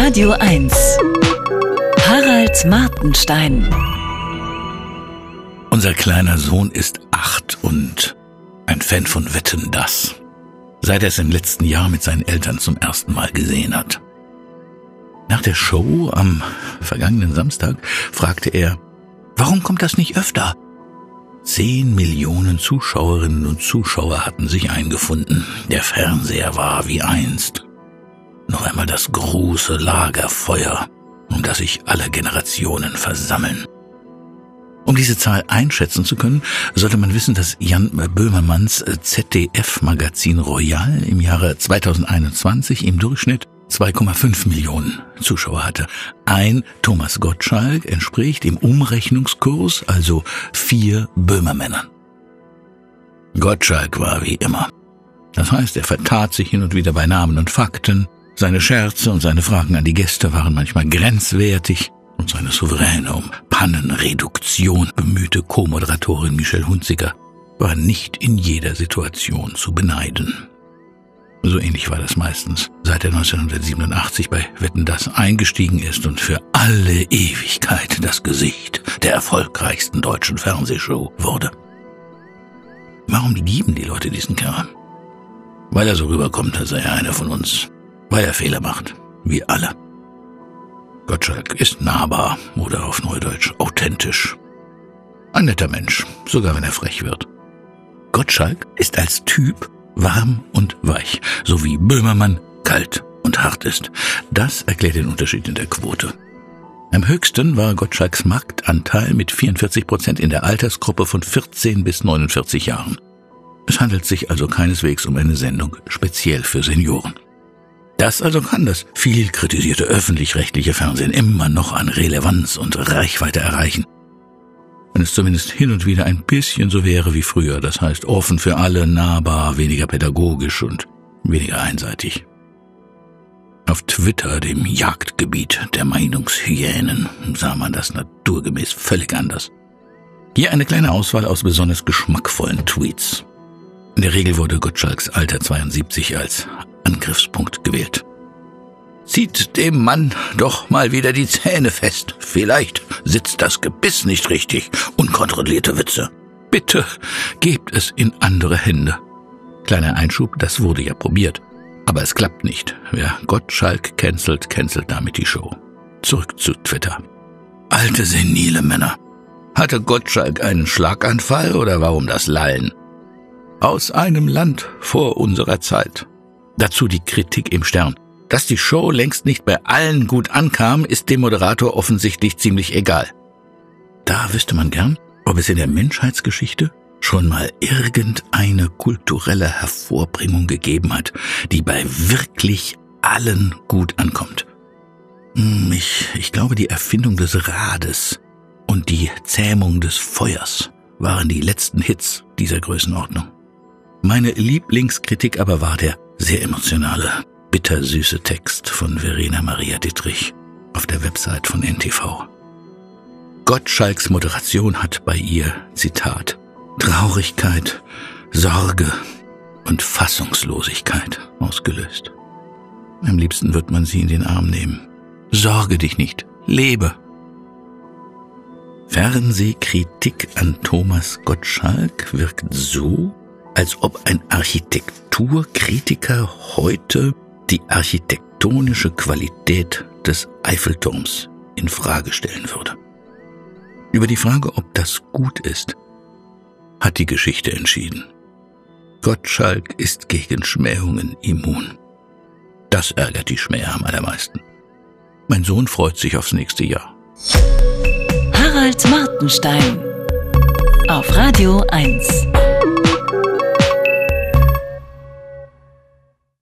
Radio 1. Harald Martenstein. Unser kleiner Sohn ist acht und ein Fan von Wetten das. Seit er es im letzten Jahr mit seinen Eltern zum ersten Mal gesehen hat. Nach der Show am vergangenen Samstag fragte er, warum kommt das nicht öfter? Zehn Millionen Zuschauerinnen und Zuschauer hatten sich eingefunden. Der Fernseher war wie einst. Noch einmal das große Lagerfeuer, um das sich alle Generationen versammeln. Um diese Zahl einschätzen zu können, sollte man wissen, dass Jan Böhmermanns ZDF-Magazin Royal im Jahre 2021 im Durchschnitt 2,5 Millionen Zuschauer hatte. Ein Thomas Gottschalk entspricht im Umrechnungskurs also vier Böhmermännern. Gottschalk war wie immer. Das heißt, er vertat sich hin und wieder bei Namen und Fakten, seine Scherze und seine Fragen an die Gäste waren manchmal grenzwertig und seine souveräne um Pannenreduktion bemühte Co-Moderatorin Michelle Hunziker war nicht in jeder Situation zu beneiden. So ähnlich war das meistens, seit er 1987 bei Wetten das eingestiegen ist und für alle Ewigkeit das Gesicht der erfolgreichsten deutschen Fernsehshow wurde. Warum lieben die Leute diesen Kerl? Weil er so rüberkommt, als sei er einer von uns weil er Fehler macht, wie alle. Gottschalk ist nahbar oder auf Neudeutsch authentisch. Ein netter Mensch, sogar wenn er frech wird. Gottschalk ist als Typ warm und weich, so wie Böhmermann kalt und hart ist. Das erklärt den Unterschied in der Quote. Am höchsten war Gottschalks Marktanteil mit 44 Prozent in der Altersgruppe von 14 bis 49 Jahren. Es handelt sich also keineswegs um eine Sendung speziell für Senioren. Das also kann das viel kritisierte öffentlich-rechtliche Fernsehen immer noch an Relevanz und Reichweite erreichen. Wenn es zumindest hin und wieder ein bisschen so wäre wie früher, das heißt offen für alle, nahbar, weniger pädagogisch und weniger einseitig. Auf Twitter, dem Jagdgebiet der Meinungshyänen, sah man das naturgemäß völlig anders. Hier eine kleine Auswahl aus besonders geschmackvollen Tweets. In der Regel wurde Gottschalks Alter 72 als Angriffspunkt gewählt. Zieht dem Mann doch mal wieder die Zähne fest. Vielleicht sitzt das Gebiss nicht richtig. Unkontrollierte Witze. Bitte gebt es in andere Hände. Kleiner Einschub, das wurde ja probiert. Aber es klappt nicht. Wer Gottschalk cancelt, cancelt damit die Show. Zurück zu Twitter. Alte senile Männer. Hatte Gottschalk einen Schlaganfall oder warum das Lallen? Aus einem Land vor unserer Zeit. Dazu die Kritik im Stern. Dass die Show längst nicht bei allen gut ankam, ist dem Moderator offensichtlich ziemlich egal. Da wüsste man gern, ob es in der Menschheitsgeschichte schon mal irgendeine kulturelle Hervorbringung gegeben hat, die bei wirklich allen gut ankommt. Hm, ich, ich glaube, die Erfindung des Rades und die Zähmung des Feuers waren die letzten Hits dieser Größenordnung. Meine Lieblingskritik aber war der sehr emotionale, bittersüße Text von Verena Maria Dittrich auf der Website von NTV. Gottschalks Moderation hat bei ihr, Zitat, Traurigkeit, Sorge und Fassungslosigkeit ausgelöst. Am liebsten wird man sie in den Arm nehmen. Sorge dich nicht, lebe. Fernsehkritik an Thomas Gottschalk wirkt so, als ob ein Architekturkritiker heute die architektonische Qualität des Eiffelturms in Frage stellen würde. Über die Frage, ob das gut ist, hat die Geschichte entschieden. Gottschalk ist gegen Schmähungen immun. Das ärgert die Schmäher am allermeisten. Mein Sohn freut sich aufs nächste Jahr. Harald Martenstein auf Radio 1.